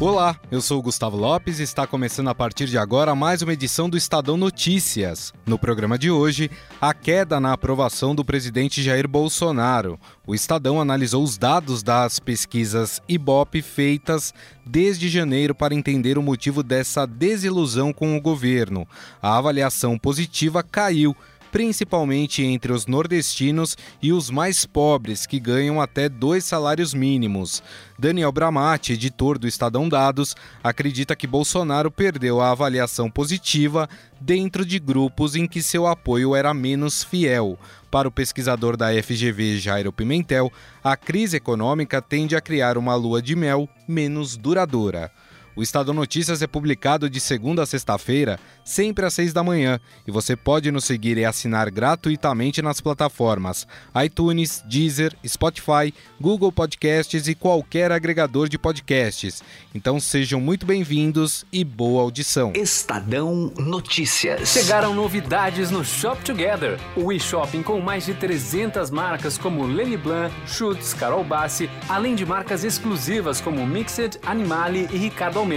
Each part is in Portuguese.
Olá, eu sou o Gustavo Lopes e está começando a partir de agora mais uma edição do Estadão Notícias. No programa de hoje, a queda na aprovação do presidente Jair Bolsonaro. O Estadão analisou os dados das pesquisas Ibope feitas desde janeiro para entender o motivo dessa desilusão com o governo. A avaliação positiva caiu principalmente entre os nordestinos e os mais pobres, que ganham até dois salários mínimos. Daniel Bramati, editor do Estadão Dados, acredita que Bolsonaro perdeu a avaliação positiva dentro de grupos em que seu apoio era menos fiel. Para o pesquisador da FGV Jairo Pimentel, a crise econômica tende a criar uma lua de mel menos duradoura. O Estado Notícias é publicado de segunda a sexta-feira, sempre às seis da manhã, e você pode nos seguir e assinar gratuitamente nas plataformas iTunes, Deezer, Spotify, Google Podcasts e qualquer agregador de podcasts. Então sejam muito bem-vindos e boa audição. Estadão Notícias. Chegaram novidades no Shop Together, o e-shopping com mais de 300 marcas como Lenny Blanc, Schutz, Carol Bassi, além de marcas exclusivas como Mixed, Animale e Ricardo Almeida.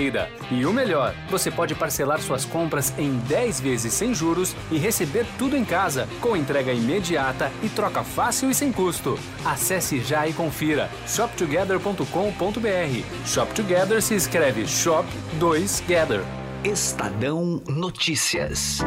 E o melhor, você pode parcelar suas compras em 10 vezes sem juros e receber tudo em casa, com entrega imediata e troca fácil e sem custo. Acesse já e confira shoptogether.com.br. Shop Together se escreve Shop 2 Gather. Estadão Notícias.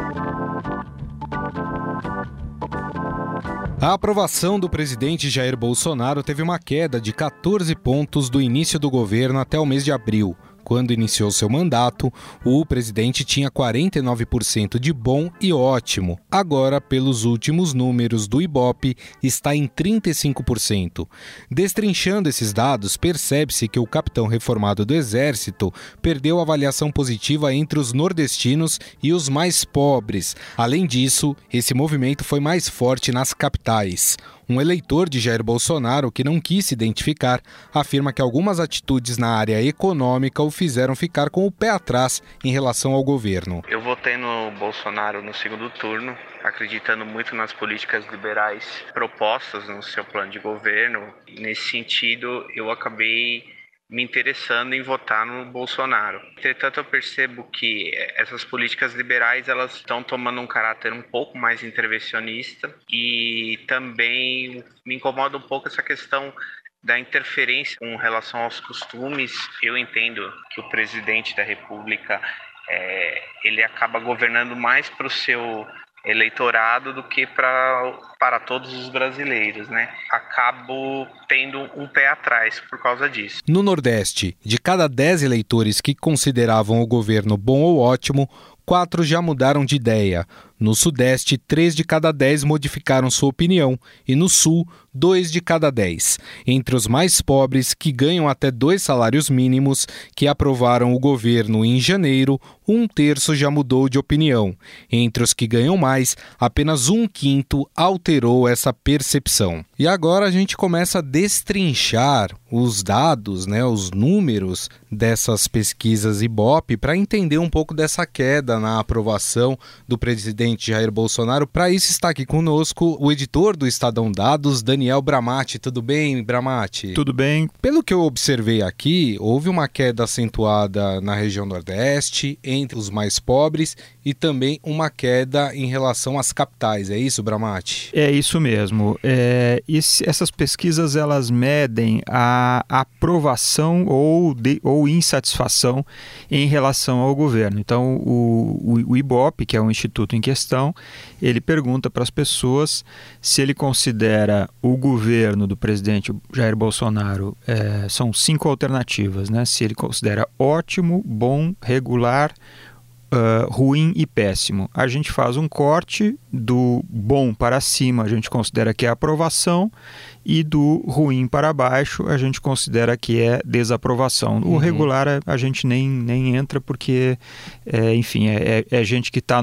A aprovação do presidente Jair Bolsonaro teve uma queda de 14 pontos do início do governo até o mês de abril. Quando iniciou seu mandato, o presidente tinha 49% de bom e ótimo. Agora, pelos últimos números do Ibope, está em 35%. Destrinchando esses dados, percebe-se que o capitão reformado do Exército perdeu avaliação positiva entre os nordestinos e os mais pobres. Além disso, esse movimento foi mais forte nas capitais. Um eleitor de Jair Bolsonaro, que não quis se identificar, afirma que algumas atitudes na área econômica o fizeram ficar com o pé atrás em relação ao governo. Eu votei no Bolsonaro no segundo turno, acreditando muito nas políticas liberais propostas no seu plano de governo. Nesse sentido, eu acabei me interessando em votar no Bolsonaro. Entretanto, eu percebo que essas políticas liberais elas estão tomando um caráter um pouco mais intervencionista e também me incomoda um pouco essa questão da interferência com relação aos costumes. Eu entendo que o presidente da República é, ele acaba governando mais para o seu eleitorado do que pra, para todos os brasileiros, né? Acabo tendo um pé atrás por causa disso. No Nordeste, de cada 10 eleitores que consideravam o governo bom ou ótimo, quatro já mudaram de ideia. No Sudeste, três de cada dez modificaram sua opinião, e no Sul, dois de cada dez. Entre os mais pobres, que ganham até dois salários mínimos, que aprovaram o governo em janeiro, um terço já mudou de opinião. Entre os que ganham mais, apenas um quinto alterou essa percepção. E agora a gente começa a destrinchar os dados, né, os números dessas pesquisas Ibope para entender um pouco dessa queda na aprovação do presidente Jair Bolsonaro. Para isso está aqui conosco o editor do Estadão Dados, Daniel Bramati. Tudo bem, Bramati? Tudo bem. Pelo que eu observei aqui, houve uma queda acentuada na região Nordeste, entre os mais pobres e também uma queda em relação às capitais. É isso, Bramati? É isso mesmo. É, esse, essas pesquisas elas medem a aprovação ou, de, ou insatisfação em relação ao governo. Então, o, o, o IBOP, que é o instituto em questão, ele pergunta para as pessoas se ele considera o governo do presidente Jair Bolsonaro, é, são cinco alternativas, né? se ele considera ótimo, bom, regular uh, ruim e péssimo. A gente faz um corte do bom para cima, a gente considera que é aprovação, e do ruim para baixo, a gente considera que é desaprovação. O uhum. regular a gente nem, nem entra porque, é, enfim, é, é, é gente que está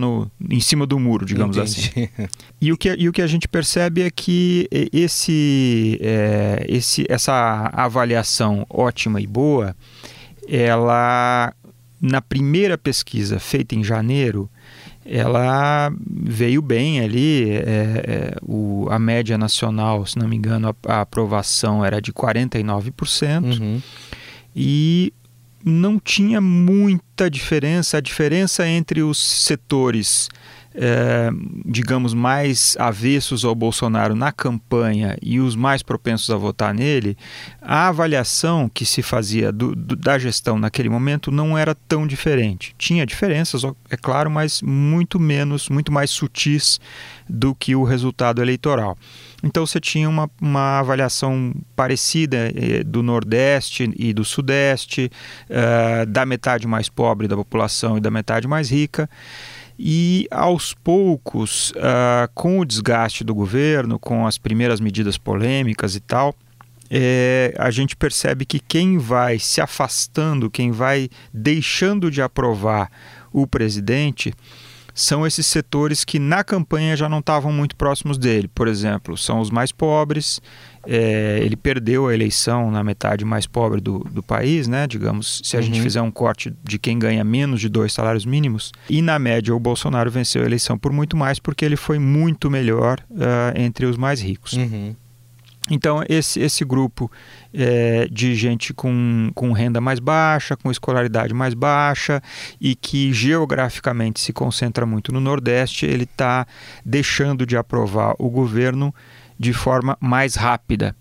em cima do muro, digamos Entendi. assim. E o, que, e o que a gente percebe é que esse, é, esse, essa avaliação ótima e boa, ela na primeira pesquisa feita em janeiro, ela veio bem ali. É, é, o, a média nacional, se não me engano, a, a aprovação era de 49%. Uhum. E não tinha muita diferença. A diferença entre os setores é, digamos, mais avessos ao Bolsonaro na campanha e os mais propensos a votar nele, a avaliação que se fazia do, do, da gestão naquele momento não era tão diferente. Tinha diferenças, é claro, mas muito menos, muito mais sutis do que o resultado eleitoral. Então você tinha uma, uma avaliação parecida eh, do Nordeste e do Sudeste, eh, da metade mais pobre da população e da metade mais rica. E aos poucos, uh, com o desgaste do governo, com as primeiras medidas polêmicas e tal, é, a gente percebe que quem vai se afastando, quem vai deixando de aprovar o presidente, são esses setores que na campanha já não estavam muito próximos dele. Por exemplo, são os mais pobres, é, ele perdeu a eleição na metade mais pobre do, do país, né? Digamos, se a uhum. gente fizer um corte de quem ganha menos de dois salários mínimos, e na média o Bolsonaro venceu a eleição por muito mais porque ele foi muito melhor uh, entre os mais ricos. Uhum. Então, esse, esse grupo é, de gente com, com renda mais baixa, com escolaridade mais baixa e que geograficamente se concentra muito no Nordeste, ele está deixando de aprovar o governo de forma mais rápida.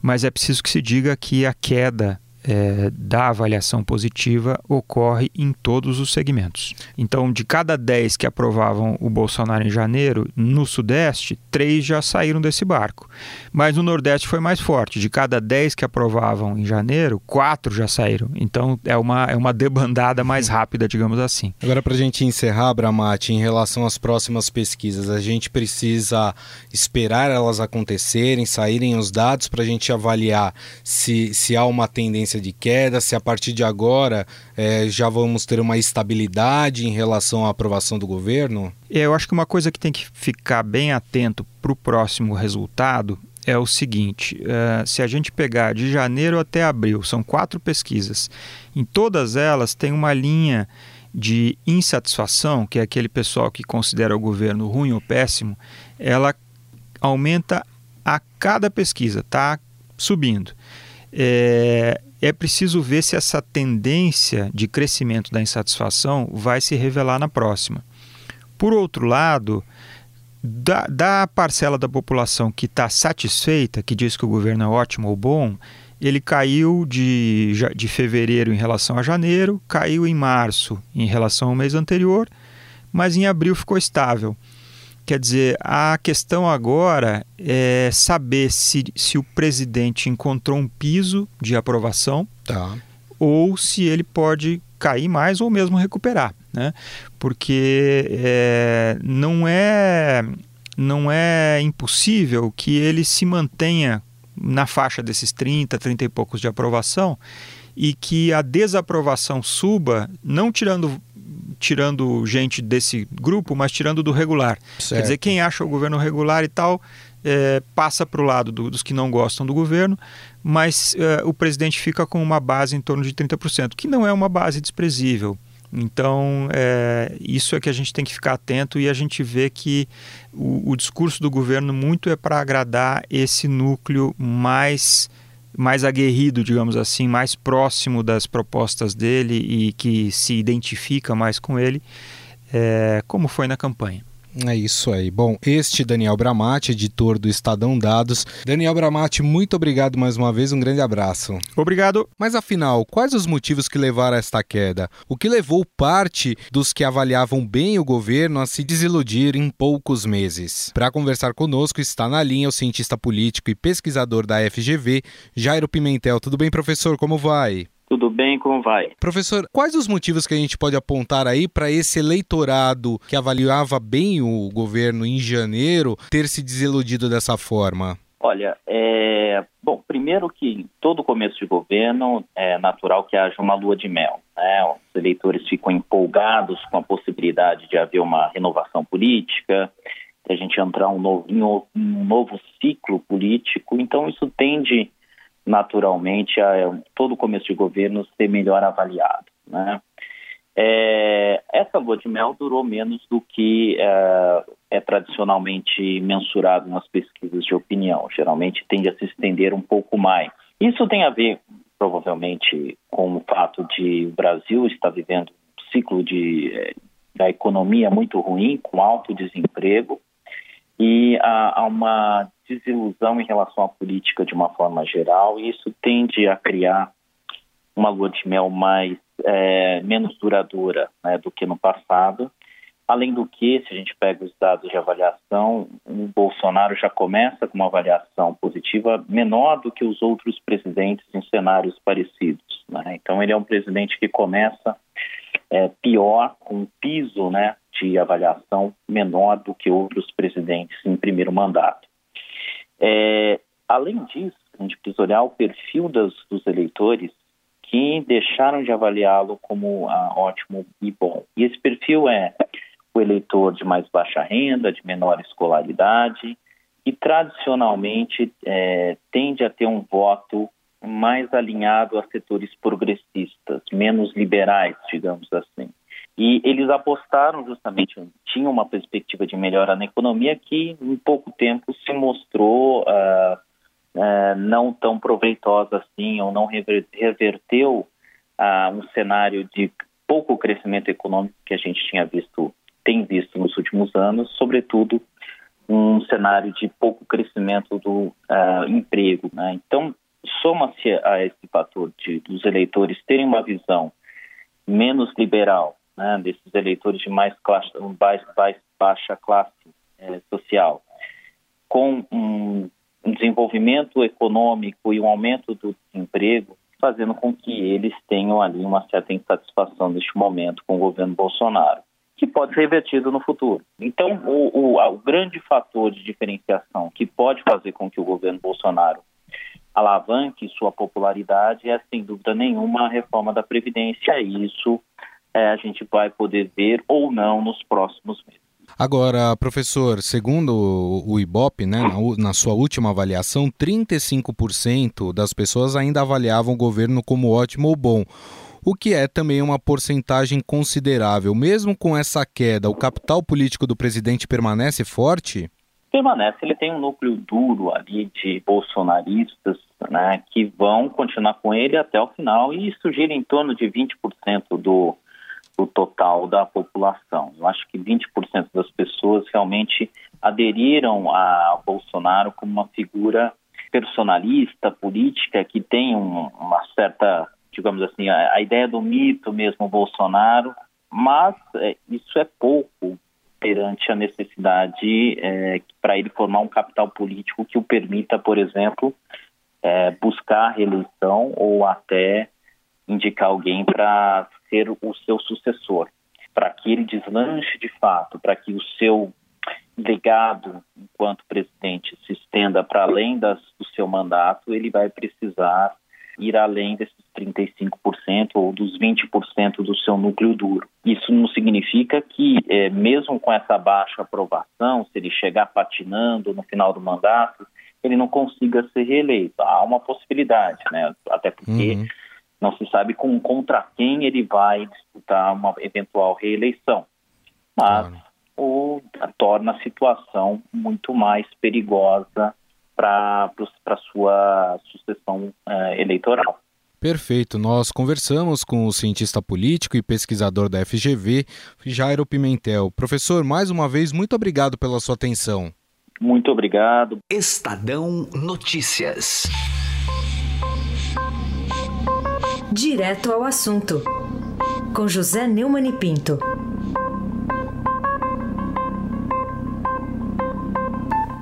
Mas é preciso que se diga que a queda é, da avaliação positiva ocorre em todos os segmentos. Então, de cada 10 que aprovavam o Bolsonaro em janeiro, no Sudeste, 3 já saíram desse barco. Mas no Nordeste foi mais forte. De cada 10 que aprovavam em janeiro, 4 já saíram. Então, é uma, é uma debandada mais rápida, digamos assim. Agora, para a gente encerrar, Bramati, em relação às próximas pesquisas, a gente precisa esperar elas acontecerem, saírem os dados para a gente avaliar se, se há uma tendência tendência de queda, se a partir de agora é, já vamos ter uma estabilidade em relação à aprovação do governo? É, eu acho que uma coisa que tem que ficar bem atento para o próximo resultado é o seguinte: uh, se a gente pegar de janeiro até abril, são quatro pesquisas, em todas elas tem uma linha de insatisfação, que é aquele pessoal que considera o governo ruim ou péssimo, ela aumenta a cada pesquisa, está subindo. É, é preciso ver se essa tendência de crescimento da insatisfação vai se revelar na próxima. Por outro lado, da, da parcela da população que está satisfeita, que diz que o governo é ótimo ou bom, ele caiu de, de fevereiro em relação a janeiro, caiu em março em relação ao mês anterior, mas em abril ficou estável. Quer dizer, a questão agora é saber se, se o presidente encontrou um piso de aprovação tá. ou se ele pode cair mais ou mesmo recuperar. Né? Porque é, não, é, não é impossível que ele se mantenha na faixa desses 30, 30 e poucos de aprovação e que a desaprovação suba, não tirando tirando gente desse grupo, mas tirando do regular. Certo. Quer dizer, quem acha o governo regular e tal é, passa para o lado do, dos que não gostam do governo, mas é, o presidente fica com uma base em torno de 30%, que não é uma base desprezível. Então, é, isso é que a gente tem que ficar atento e a gente vê que o, o discurso do governo muito é para agradar esse núcleo mais mais aguerrido, digamos assim, mais próximo das propostas dele e que se identifica mais com ele, é, como foi na campanha. É isso aí. Bom, este Daniel Bramati, editor do Estadão Dados. Daniel Bramati, muito obrigado mais uma vez, um grande abraço. Obrigado. Mas afinal, quais os motivos que levaram a esta queda? O que levou parte dos que avaliavam bem o governo a se desiludir em poucos meses? Para conversar conosco está na linha o cientista político e pesquisador da FGV, Jairo Pimentel. Tudo bem, professor? Como vai? Tudo bem, como vai? Professor, quais os motivos que a gente pode apontar aí para esse eleitorado que avaliava bem o governo em janeiro ter se desiludido dessa forma? Olha, é... bom, primeiro que todo começo de governo é natural que haja uma lua de mel. Né? Os eleitores ficam empolgados com a possibilidade de haver uma renovação política, de a gente entrar um novo, em um novo ciclo político. Então, isso tende naturalmente a todo começo de governo ser melhor avaliado. Né? É, essa lua de mel durou menos do que é, é, tradicionalmente mensurado nas pesquisas de opinião. Geralmente tende a se estender um pouco mais. Isso tem a ver, provavelmente, com o fato de o Brasil estar vivendo um ciclo de, é, da economia muito ruim, com alto desemprego, e há, há uma desilusão em relação à política de uma forma geral, e isso tende a criar uma lua de mel mais é, menos duradoura né, do que no passado. Além do que, se a gente pega os dados de avaliação, o Bolsonaro já começa com uma avaliação positiva menor do que os outros presidentes em cenários parecidos. Né? Então, ele é um presidente que começa é, pior, com um piso né, de avaliação menor do que outros presidentes em primeiro mandato. É, além disso, a gente precisa olhar o perfil das, dos eleitores que deixaram de avaliá-lo como ah, ótimo e bom. E esse perfil é o eleitor de mais baixa renda, de menor escolaridade, e tradicionalmente é, tende a ter um voto mais alinhado a setores progressistas, menos liberais, digamos assim. E eles apostaram justamente, tinham uma perspectiva de melhora na economia que em pouco tempo se mostrou uh, uh, não tão proveitosa assim, ou não rever, reverteu uh, um cenário de pouco crescimento econômico que a gente tinha visto, tem visto nos últimos anos, sobretudo um cenário de pouco crescimento do emprego. Né? Então, soma-se a esse fator de, dos eleitores terem uma visão menos liberal né, desses eleitores de mais, classe, mais, mais baixa classe é, social, com um, desenvolvimento econômico e um aumento do desemprego, fazendo com que eles tenham ali uma certa insatisfação neste momento com o governo Bolsonaro, que pode ser revertido no futuro. Então, o, o, o grande fator de diferenciação que pode fazer com que o governo Bolsonaro alavanque sua popularidade é, sem dúvida nenhuma, a reforma da Previdência. Isso é, a gente vai poder ver ou não nos próximos meses. Agora, professor, segundo o IBOP, né, na, na, sua última avaliação, 35% das pessoas ainda avaliavam o governo como ótimo ou bom, o que é também uma porcentagem considerável. Mesmo com essa queda, o capital político do presidente permanece forte? Permanece, ele tem um núcleo duro ali de bolsonaristas né, que vão continuar com ele até o final e isso gira em torno de 20% do, do total da população. Eu acho que 20% das pessoas realmente aderiram a Bolsonaro como uma figura personalista, política, que tem um, uma certa, digamos assim, a, a, ideia do mito mesmo Bolsonaro, mas é, isso é pouco perante a necessidade é, para ele formar um capital político que o permita, por exemplo, é, buscar a reeleição ou até indicar alguém para ser o seu sucessor, para que ele deslanche de fato, para que o seu legado enquanto presidente se estenda para além das, do seu mandato, ele vai precisar ir além desses 35% ou dos 20% do seu núcleo duro. Isso não significa que, é, mesmo com essa baixa aprovação, se ele chegar patinando no final do mandato, ele não consiga ser reeleito. Há uma possibilidade, né? Até porque uhum. Não se sabe com, contra quem ele vai disputar uma eventual reeleição. Mas claro. o, torna a situação muito mais perigosa para a sua sucessão uh, eleitoral. Perfeito. Nós conversamos com o cientista político e pesquisador da FGV, Jairo Pimentel. Professor, mais uma vez, muito obrigado pela sua atenção. Muito obrigado. Estadão Notícias. Direto ao assunto, com José Neumann e Pinto.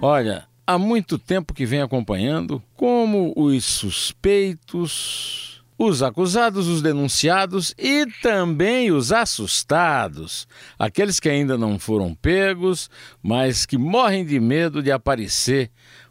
Olha, há muito tempo que vem acompanhando como os suspeitos, os acusados, os denunciados e também os assustados, aqueles que ainda não foram pegos, mas que morrem de medo de aparecer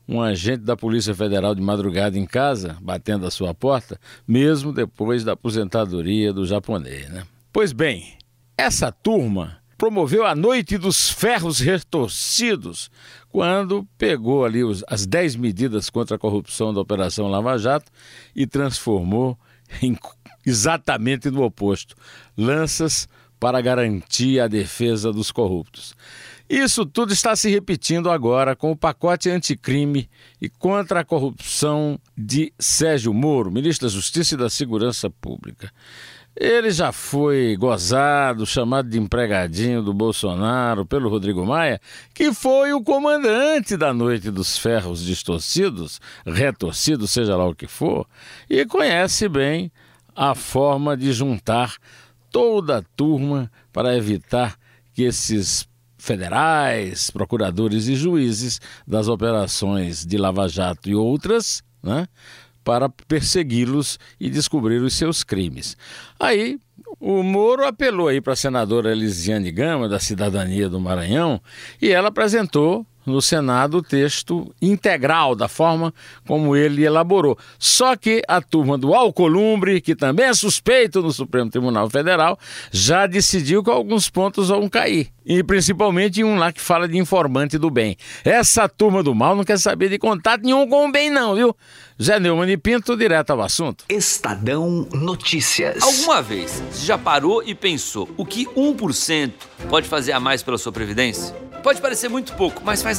um agente da Polícia Federal de madrugada em casa, batendo a sua porta, mesmo depois da aposentadoria do japonês. Né? Pois bem, essa turma promoveu a Noite dos Ferros Retorcidos, quando pegou ali os, as 10 medidas contra a corrupção da Operação Lava Jato e transformou em exatamente no oposto lanças para garantir a defesa dos corruptos. Isso tudo está se repetindo agora com o pacote anticrime e contra a corrupção de Sérgio Moro, ministro da Justiça e da Segurança Pública. Ele já foi gozado, chamado de empregadinho do Bolsonaro pelo Rodrigo Maia, que foi o comandante da Noite dos Ferros Distorcidos, retorcidos, seja lá o que for, e conhece bem a forma de juntar toda a turma para evitar que esses federais, procuradores e juízes das operações de Lava Jato e outras, né, para persegui-los e descobrir os seus crimes. Aí o Moro apelou aí para a senadora Elisiane Gama, da Cidadania do Maranhão, e ela apresentou no Senado o texto integral da forma como ele elaborou. Só que a turma do Alcolumbre, que também é suspeito no Supremo Tribunal Federal, já decidiu que alguns pontos vão cair. E principalmente um lá que fala de informante do bem. Essa turma do mal não quer saber de contato nenhum com o bem, não, viu? Zé Neumann e Pinto, direto ao assunto. Estadão Notícias. Alguma vez você já parou e pensou o que 1% pode fazer a mais pela sua previdência? Pode parecer muito pouco, mas faz